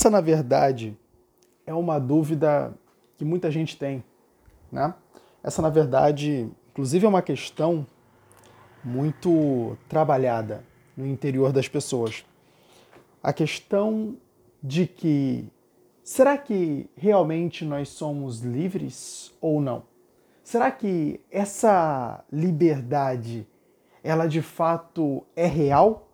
Essa, na verdade, é uma dúvida que muita gente tem, né? Essa, na verdade, inclusive é uma questão muito trabalhada no interior das pessoas. A questão de que será que realmente nós somos livres ou não? Será que essa liberdade ela de fato é real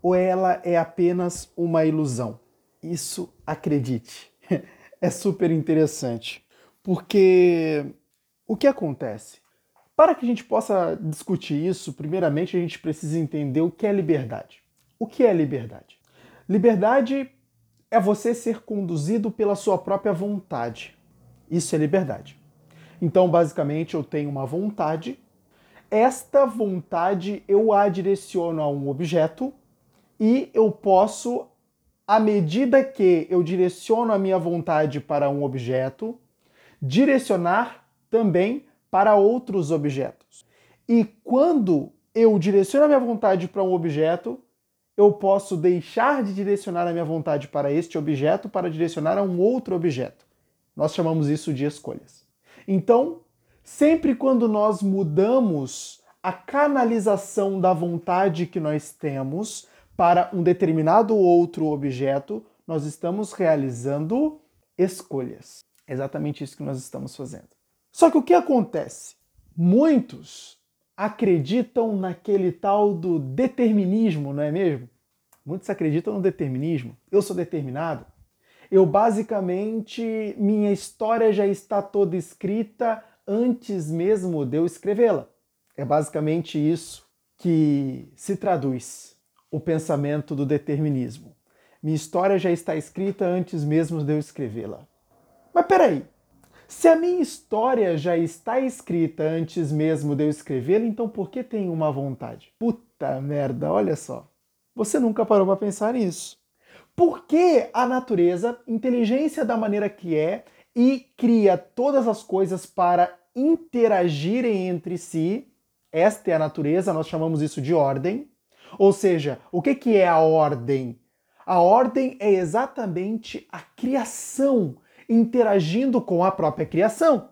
ou ela é apenas uma ilusão? Isso, acredite, é super interessante. Porque o que acontece? Para que a gente possa discutir isso, primeiramente a gente precisa entender o que é liberdade. O que é liberdade? Liberdade é você ser conduzido pela sua própria vontade. Isso é liberdade. Então, basicamente, eu tenho uma vontade. Esta vontade eu a direciono a um objeto e eu posso à medida que eu direciono a minha vontade para um objeto, direcionar também para outros objetos. E quando eu direciono a minha vontade para um objeto, eu posso deixar de direcionar a minha vontade para este objeto para direcionar a um outro objeto. Nós chamamos isso de escolhas. Então, sempre quando nós mudamos a canalização da vontade que nós temos, para um determinado outro objeto, nós estamos realizando escolhas. É exatamente isso que nós estamos fazendo. Só que o que acontece? Muitos acreditam naquele tal do determinismo, não é mesmo? Muitos acreditam no determinismo. Eu sou determinado. Eu basicamente, minha história já está toda escrita antes mesmo de eu escrevê-la. É basicamente isso que se traduz o pensamento do determinismo. Minha história já está escrita antes mesmo de eu escrevê-la. Mas peraí, se a minha história já está escrita antes mesmo de eu escrevê-la, então por que tenho uma vontade? Puta merda, olha só. Você nunca parou para pensar nisso. Por que a natureza, inteligência da maneira que é, e cria todas as coisas para interagirem entre si? Esta é a natureza, nós chamamos isso de ordem. Ou seja, o que, que é a ordem? A ordem é exatamente a criação interagindo com a própria criação.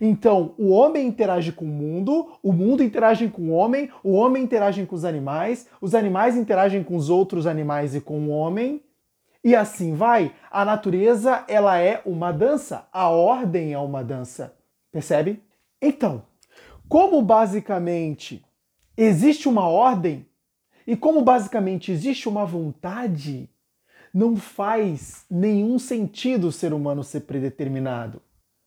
Então, o homem interage com o mundo, o mundo interage com o homem, o homem interage com os animais, os animais interagem com os outros animais e com o homem, e assim vai. A natureza, ela é uma dança, a ordem é uma dança. Percebe? Então, como basicamente existe uma ordem, e como basicamente existe uma vontade, não faz nenhum sentido o ser humano ser predeterminado.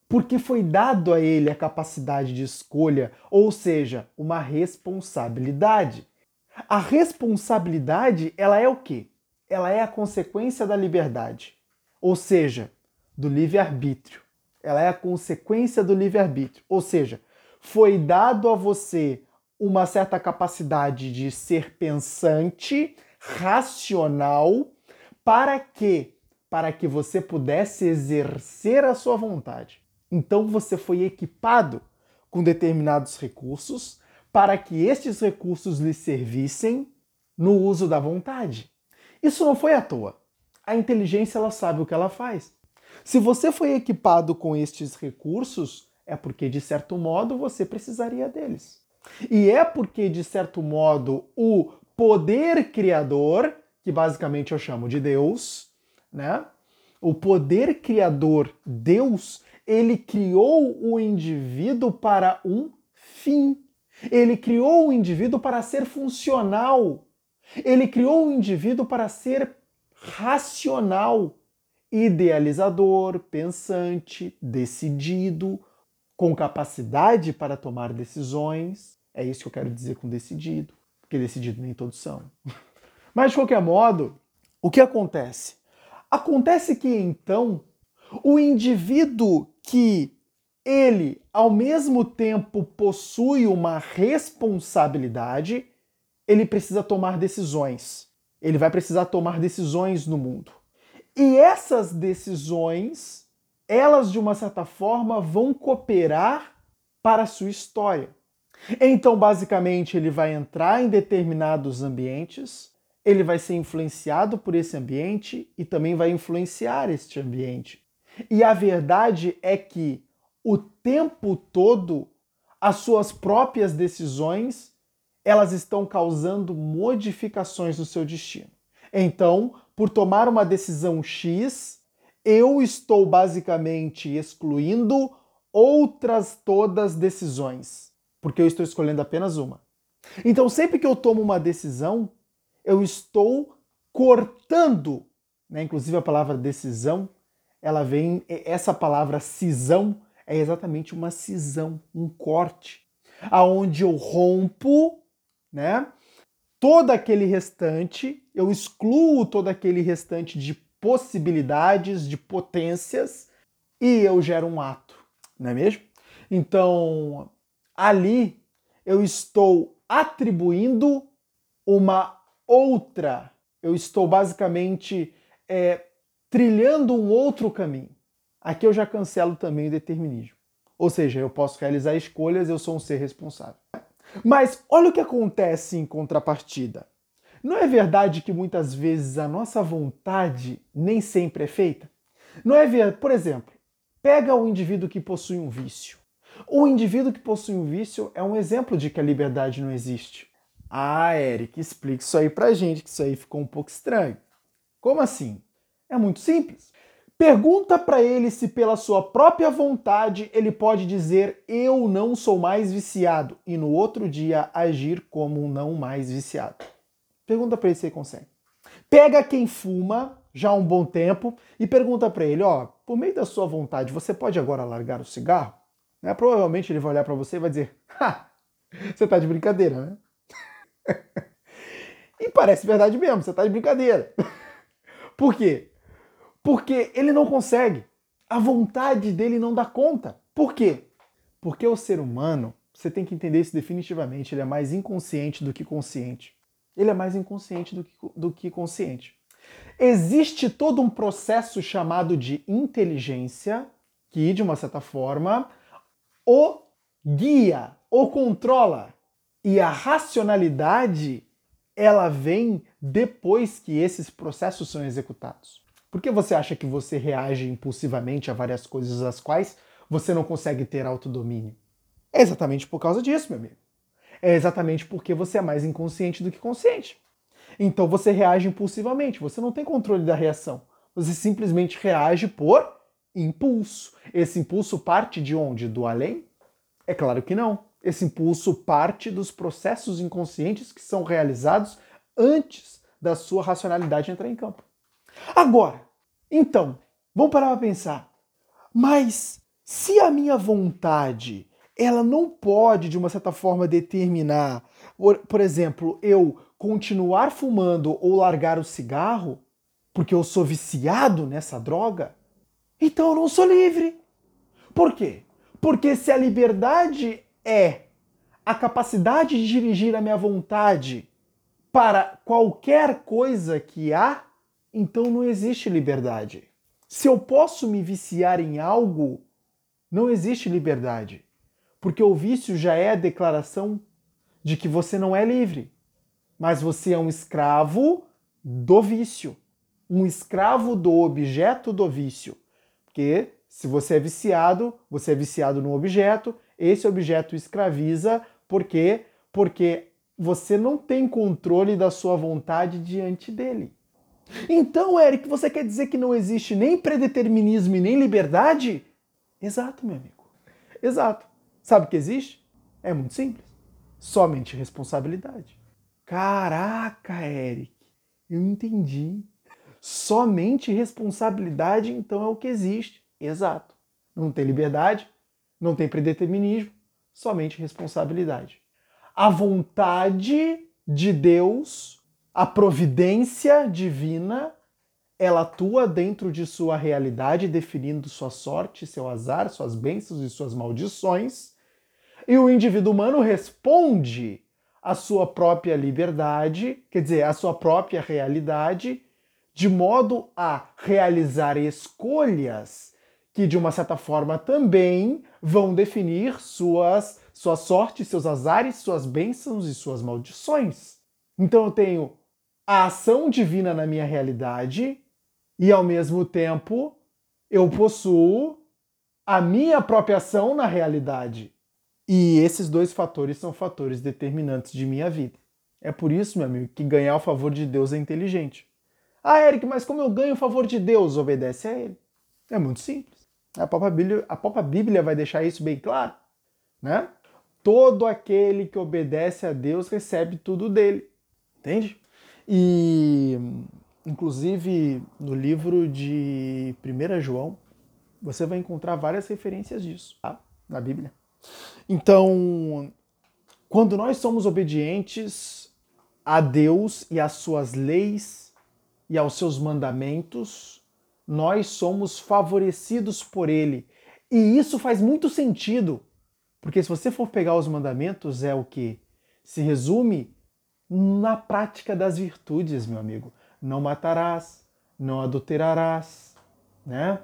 Porque foi dado a ele a capacidade de escolha, ou seja, uma responsabilidade. A responsabilidade, ela é o quê? Ela é a consequência da liberdade, ou seja, do livre-arbítrio. Ela é a consequência do livre-arbítrio, ou seja, foi dado a você uma certa capacidade de ser pensante, racional, para quê? Para que você pudesse exercer a sua vontade. Então você foi equipado com determinados recursos para que estes recursos lhe servissem no uso da vontade. Isso não foi à toa. A inteligência ela sabe o que ela faz. Se você foi equipado com estes recursos, é porque de certo modo você precisaria deles. E é porque, de certo modo, o poder criador, que basicamente eu chamo de Deus, né? O poder criador, Deus, ele criou o indivíduo para um fim. Ele criou o indivíduo para ser funcional. Ele criou o indivíduo para ser racional, idealizador, pensante, decidido, com capacidade para tomar decisões. É isso que eu quero dizer com decidido, porque decidido nem todos são. Mas de qualquer modo, o que acontece? Acontece que então o indivíduo que ele ao mesmo tempo possui uma responsabilidade, ele precisa tomar decisões. Ele vai precisar tomar decisões no mundo. E essas decisões, elas de uma certa forma vão cooperar para a sua história. Então, basicamente, ele vai entrar em determinados ambientes, ele vai ser influenciado por esse ambiente e também vai influenciar este ambiente. E a verdade é que o tempo todo as suas próprias decisões elas estão causando modificações no seu destino. Então, por tomar uma decisão X, eu estou basicamente excluindo outras todas decisões, porque eu estou escolhendo apenas uma. Então, sempre que eu tomo uma decisão, eu estou cortando, né? inclusive a palavra decisão, ela vem, essa palavra cisão é exatamente uma cisão, um corte, aonde eu rompo, né? Todo aquele restante, eu excluo todo aquele restante de possibilidades, de potências e eu gero um ato, não é mesmo? Então, ali eu estou atribuindo uma outra, eu estou basicamente é, trilhando um outro caminho. Aqui eu já cancelo também o determinismo. Ou seja, eu posso realizar escolhas, eu sou um ser responsável. Mas olha o que acontece em contrapartida. Não é verdade que muitas vezes a nossa vontade nem sempre é feita? Não é verdade? Por exemplo, pega o indivíduo que possui um vício. O indivíduo que possui um vício é um exemplo de que a liberdade não existe. Ah, Eric, explique isso aí pra gente, que isso aí ficou um pouco estranho. Como assim? É muito simples. Pergunta para ele se, pela sua própria vontade, ele pode dizer eu não sou mais viciado e no outro dia agir como um não mais viciado. Pergunta para ele se ele consegue. Pega quem fuma já há um bom tempo e pergunta para ele, ó, por meio da sua vontade, você pode agora largar o cigarro? Né? Provavelmente ele vai olhar para você e vai dizer, ha, você tá de brincadeira, né? e parece verdade mesmo, você tá de brincadeira. Por quê? Porque ele não consegue. A vontade dele não dá conta. Por quê? Porque o ser humano, você tem que entender isso definitivamente, ele é mais inconsciente do que consciente. Ele é mais inconsciente do que, do que consciente. Existe todo um processo chamado de inteligência que, de uma certa forma, o guia, o controla. E a racionalidade, ela vem depois que esses processos são executados. Por que você acha que você reage impulsivamente a várias coisas às quais você não consegue ter autodomínio? É exatamente por causa disso, meu amigo. É exatamente porque você é mais inconsciente do que consciente. Então você reage impulsivamente, você não tem controle da reação. Você simplesmente reage por impulso. Esse impulso parte de onde? Do além? É claro que não. Esse impulso parte dos processos inconscientes que são realizados antes da sua racionalidade entrar em campo. Agora, então, vamos parar para pensar. Mas se a minha vontade, ela não pode de uma certa forma determinar, por, exemplo, eu continuar fumando ou largar o cigarro, porque eu sou viciado nessa droga, então eu não sou livre. Por quê? Porque se a liberdade é a capacidade de dirigir a minha vontade para qualquer coisa que há, então não existe liberdade. Se eu posso me viciar em algo, não existe liberdade. Porque o vício já é a declaração de que você não é livre, mas você é um escravo do vício, um escravo do objeto do vício. Porque se você é viciado, você é viciado no objeto, esse objeto escraviza, por quê? Porque você não tem controle da sua vontade diante dele. Então, Eric, você quer dizer que não existe nem predeterminismo e nem liberdade? Exato, meu amigo. Exato. Sabe o que existe? É muito simples. Somente responsabilidade. Caraca, Eric, eu entendi. Somente responsabilidade, então, é o que existe. Exato. Não tem liberdade, não tem predeterminismo, somente responsabilidade. A vontade de Deus a providência divina, ela atua dentro de sua realidade, definindo sua sorte, seu azar, suas bênçãos e suas maldições. E o indivíduo humano responde à sua própria liberdade, quer dizer, à sua própria realidade, de modo a realizar escolhas que, de uma certa forma, também vão definir suas, sua sorte, seus azares, suas bênçãos e suas maldições. Então eu tenho a ação divina na minha realidade e, ao mesmo tempo, eu possuo a minha própria ação na realidade. E esses dois fatores são fatores determinantes de minha vida. É por isso, meu amigo, que ganhar o favor de Deus é inteligente. Ah, Eric, mas como eu ganho o favor de Deus? Obedece a Ele. É muito simples. A própria Bíblia, a própria Bíblia vai deixar isso bem claro. Né? Todo aquele que obedece a Deus recebe tudo dele. Entende? E, inclusive, no livro de 1 João, você vai encontrar várias referências disso tá? na Bíblia. Então, quando nós somos obedientes a Deus e às suas leis e aos seus mandamentos, nós somos favorecidos por Ele. E isso faz muito sentido, porque se você for pegar os mandamentos, é o que? Se resume na prática das virtudes, meu amigo. Não matarás, não adulterarás, né?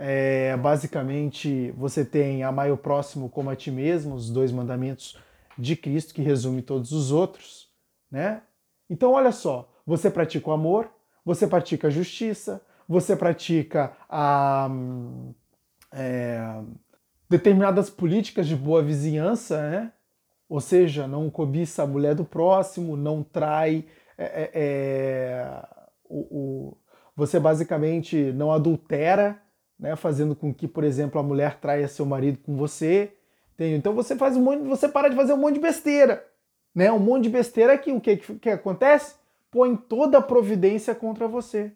É, basicamente, você tem amar o próximo como a ti mesmo, os dois mandamentos de Cristo que resume todos os outros, né? Então, olha só, você pratica o amor, você pratica a justiça, você pratica a, é, determinadas políticas de boa vizinhança, né? Ou seja, não cobiça a mulher do próximo, não trai. É, é, é, o, o, você basicamente não adultera, né, fazendo com que, por exemplo, a mulher traia seu marido com você. Então você faz um monte, você para de fazer um monte de besteira. Né? Um monte de besteira que o que, que, acontece? Põe toda a providência contra você.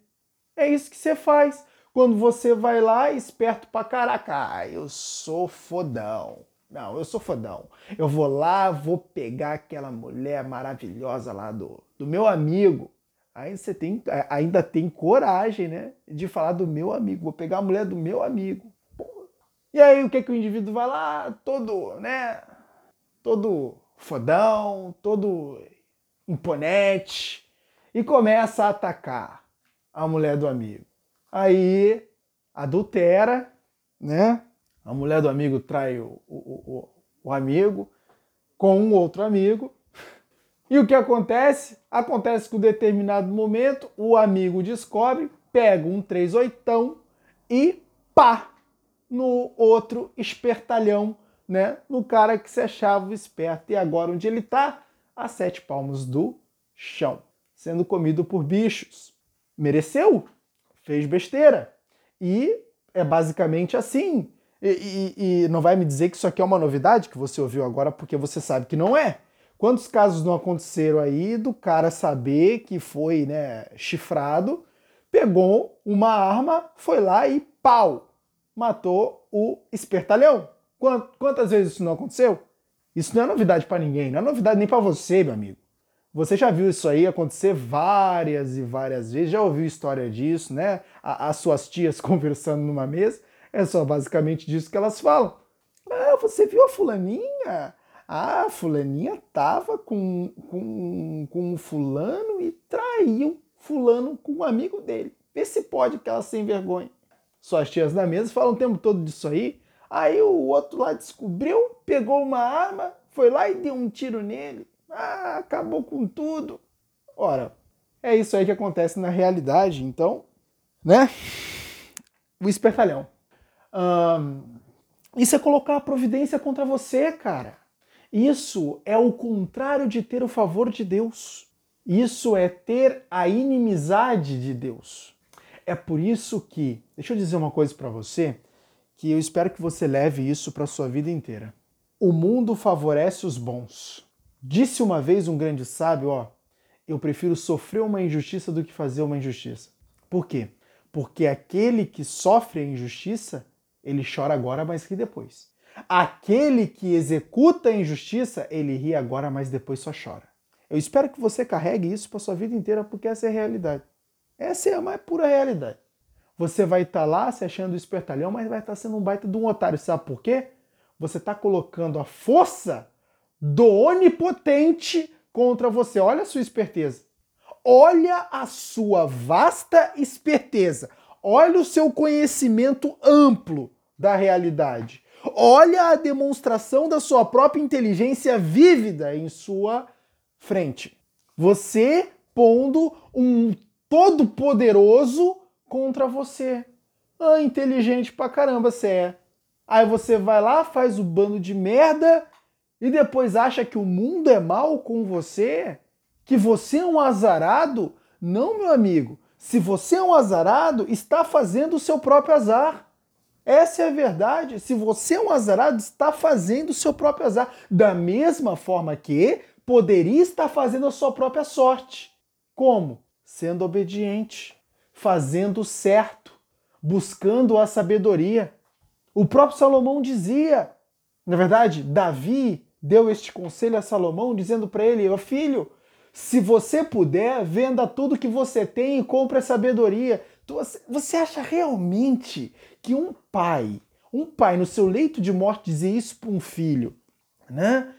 É isso que você faz. Quando você vai lá, esperto pra caraca, eu sou fodão. Não, eu sou fodão. Eu vou lá, vou pegar aquela mulher maravilhosa lá do, do meu amigo. Aí você tem, ainda tem coragem, né? De falar do meu amigo. Vou pegar a mulher do meu amigo. E aí o que, que o indivíduo vai lá? Todo, né? Todo fodão, todo imponente. E começa a atacar a mulher do amigo. Aí adultera, né? A mulher do amigo trai o, o, o, o amigo com um outro amigo. E o que acontece? Acontece que em um determinado momento o amigo descobre, pega um 38 e pá no outro espertalhão, né? No cara que se achava esperto. E agora onde ele está? A sete palmos do chão, sendo comido por bichos. Mereceu? Fez besteira. E é basicamente assim. E, e, e, não vai me dizer que isso aqui é uma novidade que você ouviu agora porque você sabe que não é. Quantos casos não aconteceram aí do cara saber que foi né, chifrado, pegou uma arma, foi lá e pau, matou o espertalhão? Quantas vezes isso não aconteceu? Isso não é novidade para ninguém, não é novidade nem para você, meu amigo. Você já viu isso aí acontecer várias e várias vezes, já ouviu história disso, né? As suas tias conversando numa mesa. É só basicamente disso que elas falam. Ah, você viu a fulaninha? Ah, fulaninha tava com, com, com fulano e traiu fulano com um amigo dele. Vê se pode que ela sem vergonha. Suas tias na mesa falam o tempo todo disso aí. Aí o outro lá descobriu, pegou uma arma, foi lá e deu um tiro nele. Ah, acabou com tudo. Ora, é isso aí que acontece na realidade, então, né? O espertalhão isso é colocar a providência contra você, cara. Isso é o contrário de ter o favor de Deus. Isso é ter a inimizade de Deus. É por isso que, deixa eu dizer uma coisa para você, que eu espero que você leve isso para sua vida inteira. O mundo favorece os bons. Disse uma vez um grande sábio, ó, eu prefiro sofrer uma injustiça do que fazer uma injustiça. Por quê? Porque aquele que sofre a injustiça ele chora agora, mas ri depois. Aquele que executa a injustiça, ele ri agora, mas depois só chora. Eu espero que você carregue isso para sua vida inteira, porque essa é a realidade. Essa é a mais pura realidade. Você vai estar tá lá se achando espertalhão, mas vai estar tá sendo um baita de um otário. Sabe por quê? Você está colocando a força do onipotente contra você. Olha a sua esperteza. Olha a sua vasta esperteza. Olha o seu conhecimento amplo da realidade. Olha a demonstração da sua própria inteligência vívida em sua frente. Você pondo um todo-poderoso contra você. Ah, inteligente pra caramba você é. Aí você vai lá, faz o bando de merda e depois acha que o mundo é mal com você? Que você é um azarado? Não, meu amigo. Se você é um azarado, está fazendo o seu próprio azar. Essa é a verdade. Se você é um azarado, está fazendo o seu próprio azar. Da mesma forma que poderia estar fazendo a sua própria sorte. Como? Sendo obediente, fazendo certo, buscando a sabedoria. O próprio Salomão dizia, na verdade, Davi deu este conselho a Salomão, dizendo para ele: Filho, se você puder, venda tudo que você tem e compre a sabedoria. Você acha realmente que um pai, um pai no seu leito de morte dizer isso para um filho, né?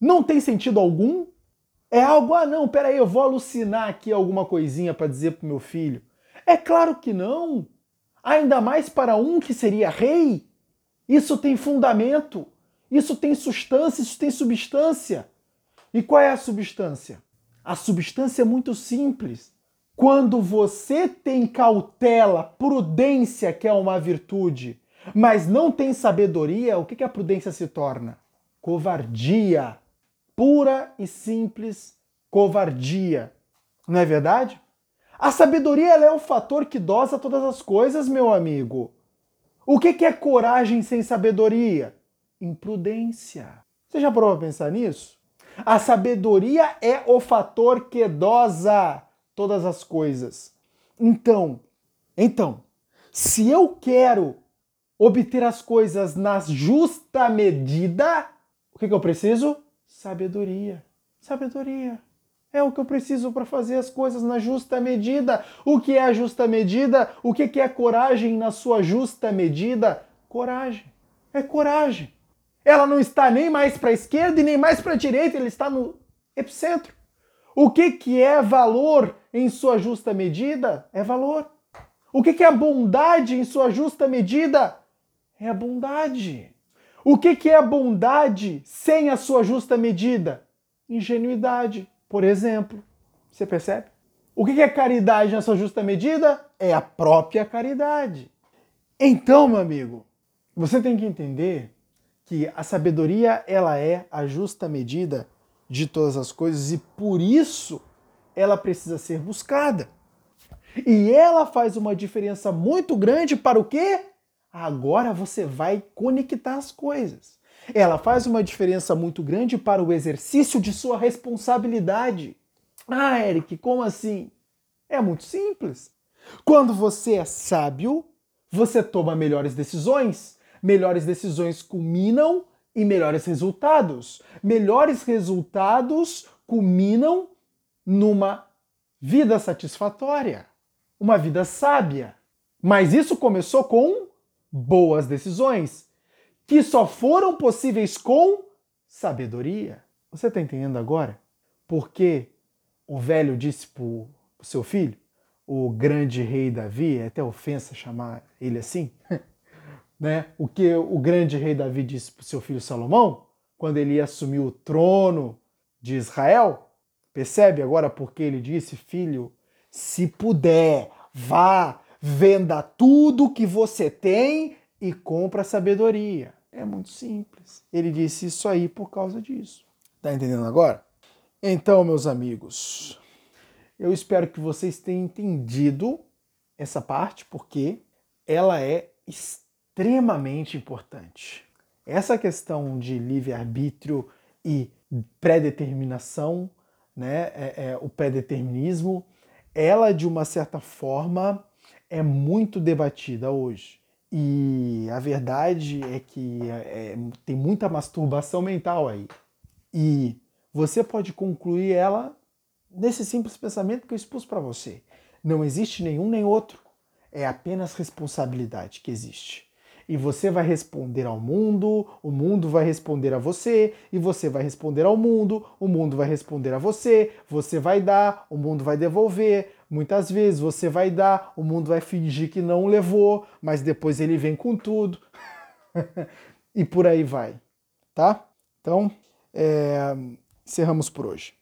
Não tem sentido algum? É algo, ah, não, peraí, eu vou alucinar aqui alguma coisinha para dizer para meu filho. É claro que não. Ainda mais para um que seria rei. Isso tem fundamento, isso tem substância, isso tem substância. E qual é a substância? A substância é muito simples. Quando você tem cautela, prudência, que é uma virtude, mas não tem sabedoria, o que, que a prudência se torna? Covardia. Pura e simples covardia. Não é verdade? A sabedoria é o fator que dosa todas as coisas, meu amigo. O que, que é coragem sem sabedoria? Imprudência. Você já provou a pensar nisso? A sabedoria é o fator que dosa todas as coisas. Então, então, se eu quero obter as coisas na justa medida, o que, que eu preciso? Sabedoria. Sabedoria. É o que eu preciso para fazer as coisas na justa medida. O que é a justa medida? O que é coragem na sua justa medida? Coragem. É coragem. Ela não está nem mais para a esquerda e nem mais para a direita, ela está no epicentro. O que, que é valor em sua justa medida? É valor. O que, é bondade em sua justa medida? É a bondade. O que, é a bondade sem a sua justa medida? Ingenuidade, por exemplo. Você percebe? O que, que é caridade na sua justa medida? É a própria caridade. Então, meu amigo, você tem que entender que a sabedoria ela é a justa medida de todas as coisas e por isso ela precisa ser buscada. E ela faz uma diferença muito grande para o quê? Agora você vai conectar as coisas. Ela faz uma diferença muito grande para o exercício de sua responsabilidade. Ah, Eric, como assim? É muito simples. Quando você é sábio, você toma melhores decisões. Melhores decisões culminam e melhores resultados. Melhores resultados culminam numa vida satisfatória, uma vida sábia. Mas isso começou com boas decisões, que só foram possíveis com sabedoria. Você está entendendo agora? Porque o velho disse para o seu filho, o grande rei Davi, é até ofensa chamar ele assim, né? O que o grande rei Davi disse para o seu filho Salomão, quando ele ia assumir o trono de Israel, percebe agora porque ele disse, filho, se puder, vá, venda tudo que você tem e compra sabedoria. É muito simples. Ele disse isso aí por causa disso. Tá entendendo agora? Então, meus amigos, eu espero que vocês tenham entendido essa parte, porque ela é extremamente importante. Essa questão de livre-arbítrio e pré-determinação, né, é, é, o pré-determinismo, ela de uma certa forma é muito debatida hoje. E a verdade é que é, é tem muita masturbação mental aí. E você pode concluir ela nesse simples pensamento que eu expus para você. Não existe nenhum nem outro. É apenas responsabilidade que existe e você vai responder ao mundo, o mundo vai responder a você, e você vai responder ao mundo, o mundo vai responder a você, você vai dar, o mundo vai devolver. Muitas vezes você vai dar, o mundo vai fingir que não levou, mas depois ele vem com tudo. e por aí vai, tá? Então, é... encerramos por hoje.